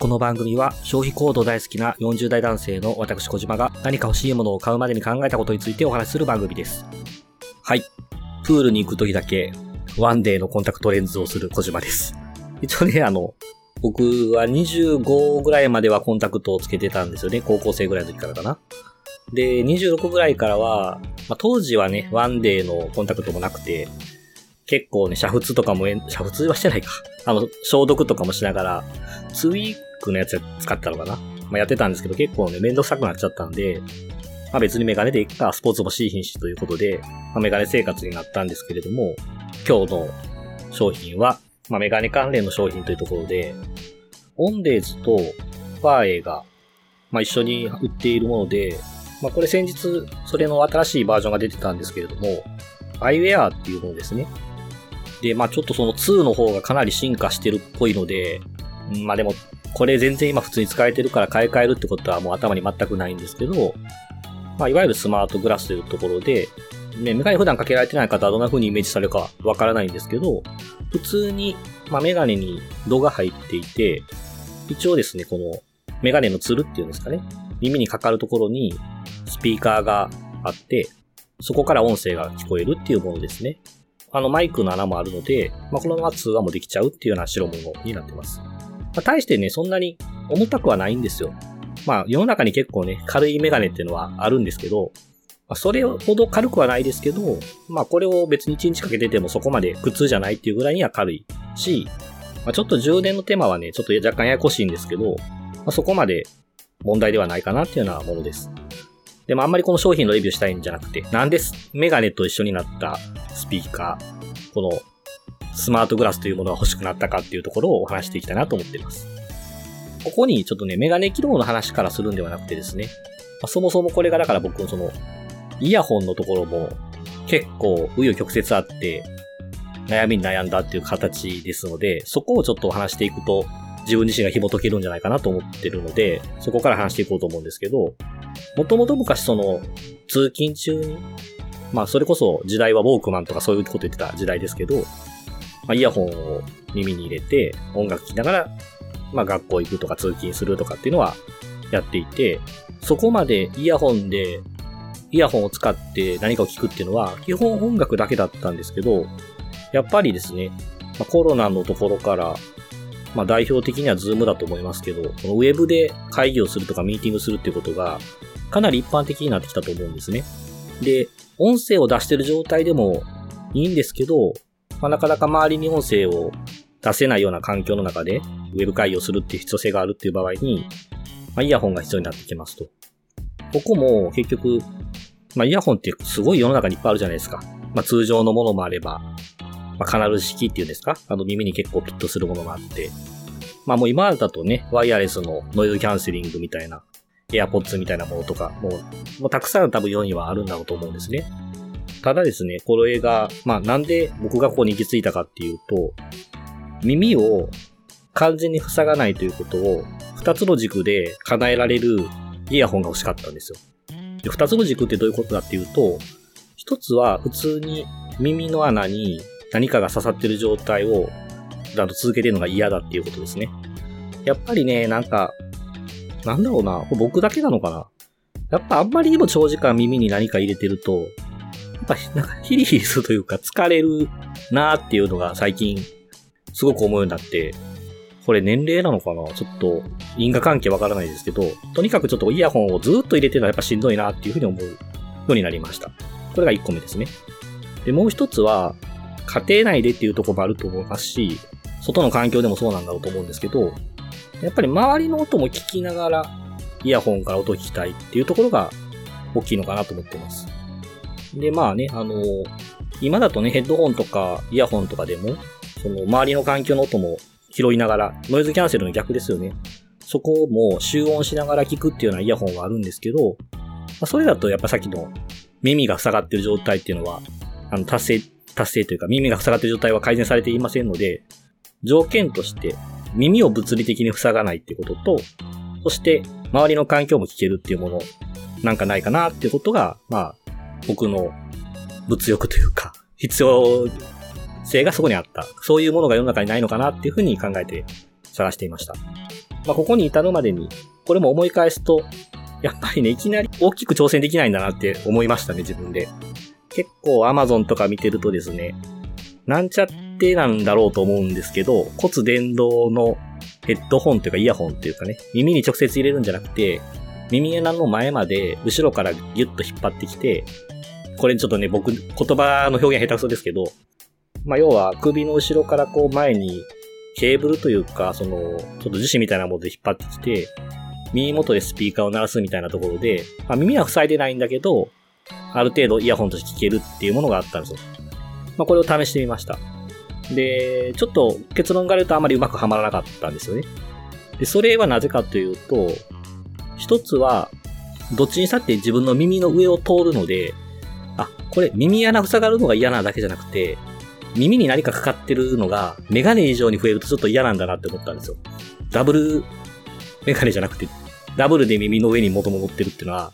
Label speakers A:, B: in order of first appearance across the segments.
A: この番組は消費行動大好きな40代男性の私小島が何か欲しいものを買うまでに考えたことについてお話しする番組です。はい。プールに行く時だけワンデーのコンタクトレンズをする小島です。一応ね、あの、僕は25ぐらいまではコンタクトをつけてたんですよね。高校生ぐらいの時からかな。で、26ぐらいからは、まあ、当時はね、ワンデーのコンタクトもなくて、結構ね、煮沸とかも、煮沸はしてないか。あの、消毒とかもしながら、ツイークのやつ使ったのかなまあ、やってたんですけど、結構ね、めんどくさくなっちゃったんで、まあ別にメガネでいくか、スポーツもしい品種ということで、まあ、メガネ生活になったんですけれども、今日の商品は、まあメガネ関連の商品というところで、オンデーズとファーエイが、まあ一緒に売っているもので、まあこれ先日、それの新しいバージョンが出てたんですけれども、アイウェアっていうものですね。で、まあちょっとその2の方がかなり進化してるっぽいので、まあでもこれ全然今普通に使えてるから買い替えるってことはもう頭に全くないんですけど、まあ、いわゆるスマートグラスというところで、ね、メガネ普段かけられてない方はどんな風にイメージされるかわからないんですけど、普通に、まあ、メガネに度が入っていて、一応ですね、このメガネのツルっていうんですかね、耳にかかるところにスピーカーがあって、そこから音声が聞こえるっていうものですね。あのマイクの穴もあるので、まあ、このまま通話もできちゃうっていうような代物になってます。まあ、対してね、そんなに重たくはないんですよ。まあ、世の中に結構ね、軽いメガネっていうのはあるんですけど、まあ、それほど軽くはないですけど、まあ、これを別に1日かけててもそこまで苦痛じゃないっていうぐらいには軽いし、まあ、ちょっと充電の手間はね、ちょっと若干ややこしいんですけど、まあ、そこまで問題ではないかなっていうようなものです。でもあんまりこの商品のレビューしたいんじゃなくて、なんでメガネと一緒になったスピーカー、このスマートグラスというものが欲しくなったかっていうところをお話していきたいなと思っています。ここにちょっとね、メガネ機能の話からするんではなくてですね、まあ、そもそもこれがだから僕のその、イヤホンのところも結構紆余曲折あって、悩みに悩んだっていう形ですので、そこをちょっとお話していくと、自分自身が紐解けるんじゃないかなと思ってるので、そこから話していこうと思うんですけど、もともと昔その、通勤中に、まあそれこそ時代はウォークマンとかそういうこと言ってた時代ですけど、まあ、イヤホンを耳に入れて音楽聴きながら、まあ、学校行くとか通勤するとかっていうのはやっていて、そこまでイヤホンで、イヤホンを使って何かを聴くっていうのは、基本音楽だけだったんですけど、やっぱりですね、ま、コロナのところから、まあ、代表的には Zoom だと思いますけど、このウェブで会議をするとかミーティングするっていうことが、かなり一般的になってきたと思うんですね。で、音声を出してる状態でもいいんですけど、まあ、なかなか周りに音声を出せないような環境の中で、ウェブ会議をするっていう必要性があるっていう場合に、まあ、イヤホンが必要になってきますと。ここも結局、まあ、イヤホンってすごい世の中にいっぱいあるじゃないですか。まあ、通常のものもあれば、まあ、カナル式っていうんですか？あの耳に結構ピットするものもあって、まあもう今だとね、ワイヤレスのノイズキャンセリングみたいな、AirPods みたいなものとか、もう、もうたくさん多分世にはあるんだろうと思うんですね。ただですね、この映画、まあなんで僕がここに行き着いたかっていうと、耳を完全に塞がないということを二つの軸で叶えられるイヤホンが欲しかったんですよ。で、二つの軸ってどういうことかっていうと、一つは普通に耳の穴に何かが刺さってる状態をだと続けてるのが嫌だっていうことですね。やっぱりね、なんか、なんだろうな、僕だけなのかな。やっぱあんまりにも長時間耳に何か入れてると、やっぱなんかヒリヒリするというか疲れるなーっていうのが最近すごく思うようになって、これ年齢なのかなちょっと因果関係わからないですけど、とにかくちょっとイヤホンをずっと入れてるのはやっぱしんどいなっていうふうに思うようになりました。これが1個目ですね。で、もう一つは、家庭内でっていうとこもあると思いますし、外の環境でもそうなんだろうと思うんですけど、やっぱり周りの音も聞きながら、イヤホンから音を聞きたいっていうところが大きいのかなと思ってます。で、まあね、あの今だとね、ヘッドホンとかイヤホンとかでも、その周りの環境の音も拾いながら、ノイズキャンセルの逆ですよね。そこも集音しながら聞くっていうようなイヤホンはあるんですけど、まあ、それだとやっぱさっきの耳が塞がってる状態っていうのは、あの、達成、達成というか耳が塞がってる状態は改善されていませんので、条件として耳を物理的に塞がないってことと、そして周りの環境も聞けるっていうものなんかないかなっていうことが、まあ、僕の物欲というか、必要性がそこにあった。そういうものが世の中にないのかなっていうふうに考えて探していました。まあ、ここに至るまでに、これも思い返すと、やっぱりね、いきなり大きく挑戦できないんだなって思いましたね、自分で。結構 Amazon とか見てるとですね、なんちゃってなんだろうと思うんですけど、骨伝導のヘッドホンというかイヤホンというかね、耳に直接入れるんじゃなくて、耳穴の前まで後ろからギュッと引っ張ってきて、これちょっとね、僕、言葉の表現下手くそですけど、まあ、要は首の後ろからこう前にケーブルというか、その、ちょっと樹脂みたいなもので引っ張ってきて、耳元でスピーカーを鳴らすみたいなところで、まあ、耳は塞いでないんだけど、ある程度イヤホンとして聞けるっていうものがあったんですよ。まあ、これを試してみました。で、ちょっと結論から言うとあまりうまくはまらなかったんですよね。で、それはなぜかというと、一つは、どっちにしたって自分の耳の上を通るので、あ、これ耳穴塞がるのが嫌なだけじゃなくて、耳に何かかかってるのがメガネ以上に増えるとちょっと嫌なんだなって思ったんですよ。ダブルメガネじゃなくて、ダブルで耳の上に元も乗ってるっていうのは、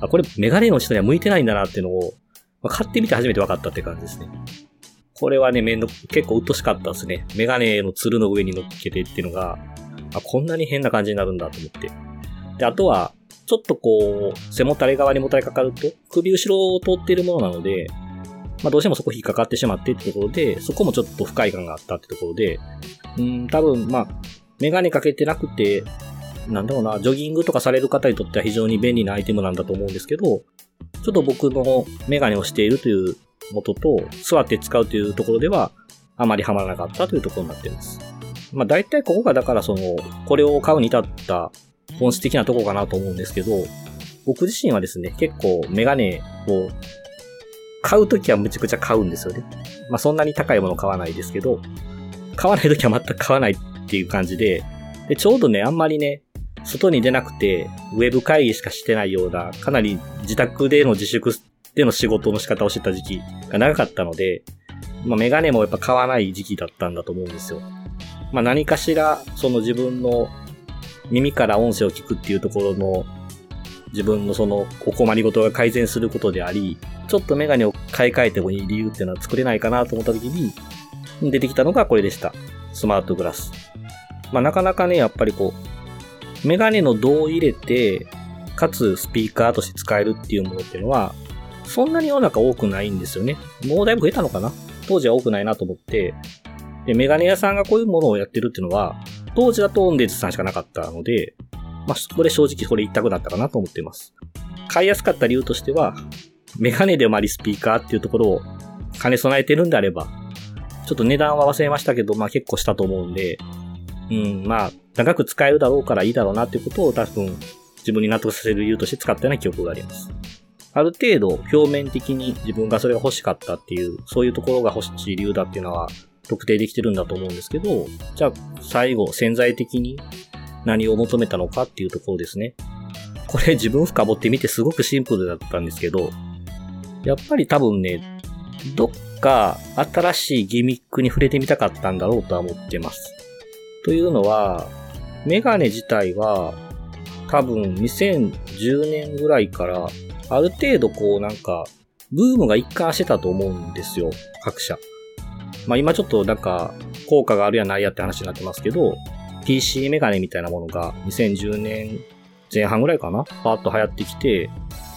A: あ、これメガネの人には向いてないんだなっていうのを、まあ、買ってみて初めて分かったって感じですね。これはね、めんど、結構鬱陶しかったですね。メガネのツルの上に乗っけてっていうのが、あ、こんなに変な感じになるんだと思って。で、あとは、ちょっとこう、背もたれ側にもたれかかると、首後ろを通っているものなので、まあどうしてもそこ引っかかってしまってってところで、そこもちょっと不快感があったってところで、うん、多分まあ、メガネかけてなくて、なんだろうな、ジョギングとかされる方にとっては非常に便利なアイテムなんだと思うんですけど、ちょっと僕のメガネをしているという元と、座って使うというところでは、あまりハマらなかったというところになっています。まあ大体ここがだからその、これを買うに至った本質的なとこかなと思うんですけど、僕自身はですね、結構メガネを買うときはむちゃくちゃ買うんですよね。まあそんなに高いもの買わないですけど、買わないときは全く買わないっていう感じで、で、ちょうどね、あんまりね、外に出なくて、ウェブ会議しかしてないような、かなり自宅での自粛での仕事の仕方をしてた時期が長かったので、まあメガネもやっぱ買わない時期だったんだと思うんですよ。まあ何かしら、その自分の耳から音声を聞くっていうところの自分のそのお困りごとが改善することであり、ちょっとメガネを買い替えてもいい理由っていうのは作れないかなと思った時に、出てきたのがこれでした。スマートグラス。まあなかなかね、やっぱりこう、メガネの胴を入れて、かつスピーカーとして使えるっていうものっていうのは、そんなに世の中多くないんですよね。もうだいぶ増えたのかな当時は多くないなと思って、で、メガネ屋さんがこういうものをやってるっていうのは、当時だとオンデーズさんしかなかったので、まあ、これ正直これ一択だったかなと思っています。買いやすかった理由としては、メガネでもありスピーカーっていうところを兼ね備えてるんであれば、ちょっと値段は忘れましたけど、まあ結構したと思うんで、うん、まあ、長く使えるだろうからいいだろうなっていうことを多分自分に納得させる理由として使ったような記憶があります。ある程度表面的に自分がそれが欲しかったっていう、そういうところが欲しい理由だっていうのは特定できてるんだと思うんですけど、じゃあ最後潜在的に何を求めたのかっていうところですね。これ自分深掘ってみてすごくシンプルだったんですけど、やっぱり多分ね、どっか新しいギミックに触れてみたかったんだろうとは思ってます。というのは、メガネ自体は多分2010年ぐらいからある程度こうなんかブームが一貫してたと思うんですよ、各社。まあ今ちょっとなんか効果があるやないやって話になってますけど、PC メガネみたいなものが2010年前半ぐらいかなパーッと流行ってきて、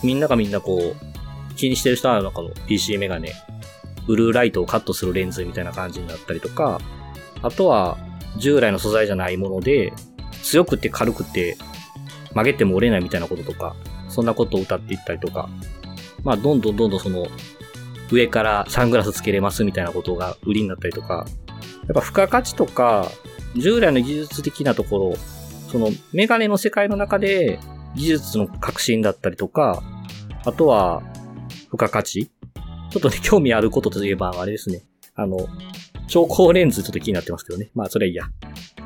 A: みんながみんなこう、気にしてる人の中の PC メガネ、ブルーライトをカットするレンズみたいな感じになったりとか、あとは従来の素材じゃないもので、強くて軽くて曲げても折れないみたいなこととか、そんなことを歌っていったりとか、まあどんどんどんどんその上からサングラスつけれますみたいなことが売りになったりとか、やっぱ付加価値とか従来の技術的なところ、そのメガネの世界の中で技術の革新だったりとか、あとは付加価値ちょっとね、興味あることといえば、あれですね。あの、超高レンズちょっと気になってますけどね。まあ、それはいいや。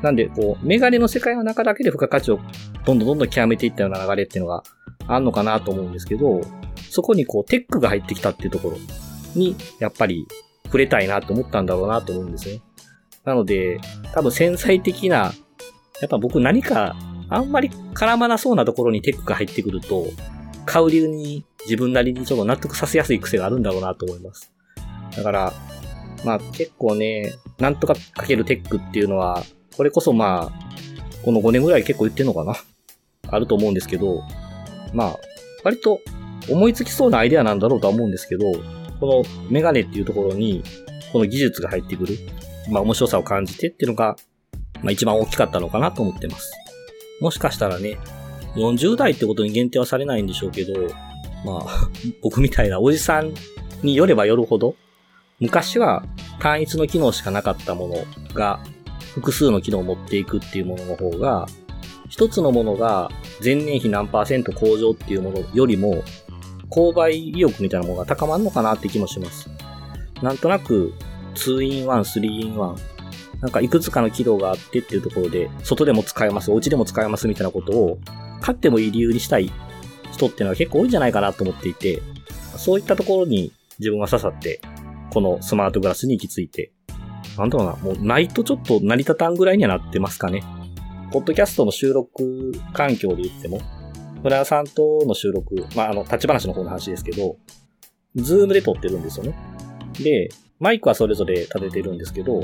A: なんで、こう、メガネの世界の中だけで付加価値をどんどんどんどん極めていったような流れっていうのがあんのかなと思うんですけど、そこにこう、テックが入ってきたっていうところに、やっぱり触れたいなと思ったんだろうなと思うんですね。なので、多分繊細的な、やっぱ僕何かあんまり絡まなそうなところにテックが入ってくると、買う理由に自分なりにちょっと納得させやすい癖があるんだろうなと思います。だから、まあ結構ね、なんとかかけるテックっていうのは、これこそまあ、この5年ぐらい結構言ってんのかな？あると思うんですけど、まあ、割と思いつきそうなアイデアなんだろうとは思うんですけど、このメガネっていうところに、この技術が入ってくる、まあ面白さを感じてっていうのが、まあ一番大きかったのかなと思ってます。もしかしたらね、40代ってことに限定はされないんでしょうけど、まあ、僕みたいなおじさんによればよるほど、昔は単一の機能しかなかったものが複数の機能を持っていくっていうものの方が、一つのものが前年比何パーセント向上っていうものよりも、購買意欲みたいなものが高まるのかなって気もします。なんとなく、2 in 1、3 in 1、なんかいくつかの機能があってっていうところで、外でも使えます、お家でも使えますみたいなことを、買ってもいい理由にしたい人っていうのは結構多いんじゃないかなと思っていて、そういったところに自分は刺さって、このスマートグラスに行き着いて、なんだろうな、もうないとちょっと成り立たんぐらいにはなってますかね。ポッドキャストの収録環境で言っても、村田さんとの収録、まあ、あの、立ち話の方の話ですけど、Zoom で撮ってるんですよね。で、マイクはそれぞれ立ててるんですけど、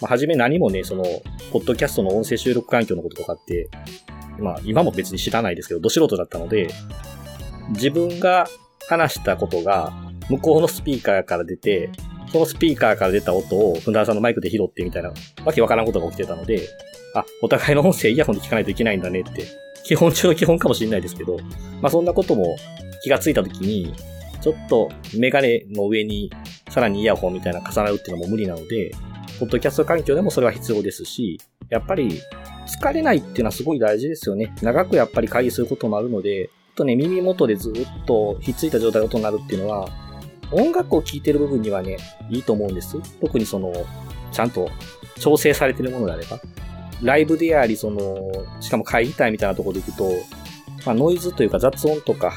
A: まあ、はじめ何もね、その、ポッドキャストの音声収録環境のこととかって、まあ、今も別に知らないですけど、ど素人だったので、自分が話したことが、向こうのスピーカーから出て、そのスピーカーから出た音を、ふんだらさんのマイクで拾ってみたいな、わけわからんことが起きてたので、あ、お互いの音声イヤホンで聞かないといけないんだねって、基本中の基本かもしれないですけど、まあそんなことも気がついたときに、ちょっとメガネの上にさらにイヤホンみたいな重なるっていうのも無理なので、ポッドキャスト環境でもそれは必要ですし、やっぱり疲れないっていうのはすごい大事ですよね。長くやっぱり会議することもあるので、とね、耳元でずっとひっついた状態で音になるっていうのは、音楽を聴いてる部分にはね、いいと思うんです。特にその、ちゃんと調整されてるものであれば。ライブであり、その、しかも会議体みたいなところで行くと、まあノイズというか雑音とか、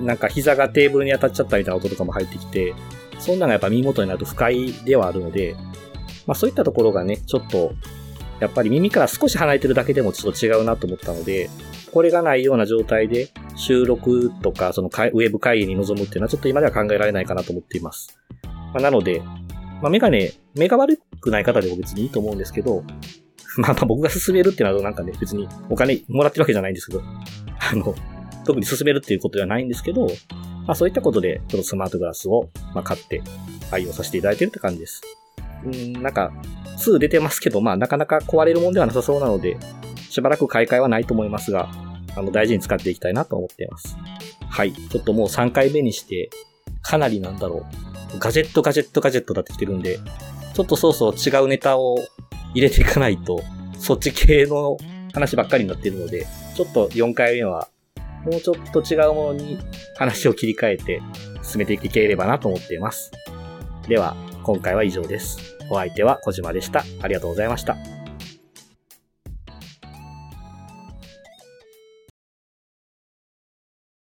A: なんか膝がテーブルに当たっちゃったみたいな音とかも入ってきて、そんなのがやっぱ耳元になると不快ではあるので、まあそういったところがね、ちょっと、やっぱり耳から少し離れてるだけでもちょっと違うなと思ったので、これがないような状態で収録とか、そのウェブ会議に臨むっていうのはちょっと今では考えられないかなと思っています。まあ、なので、まあ、メガネ、目が悪くない方でも別にいいと思うんですけど、まあまあ僕が勧めるっていうのはなんかね、別にお金もらってるわけじゃないんですけど、あの、特に勧めるっていうことではないんですけど、まあそういったことで、ちょっとスマートグラスを、まあ、買って愛用させていただいてるって感じです。うん、なんか、2出てますけど、まあなかなか壊れるもんではなさそうなので、しばらく買い替えはないと思いますが、あの、大事に使っていきたいなと思っています。はい。ちょっともう3回目にして、かなりなんだろう。ガジェットガジェットガジェットだってきてるんで、ちょっとそうそう違うネタを入れていかないと、そっち系の話ばっかりになってるので、ちょっと4回目は、もうちょっと違うものに話を切り替えて進めていければなと思っています。では、今回は以上です。お相手は小島でした。ありがとうございました。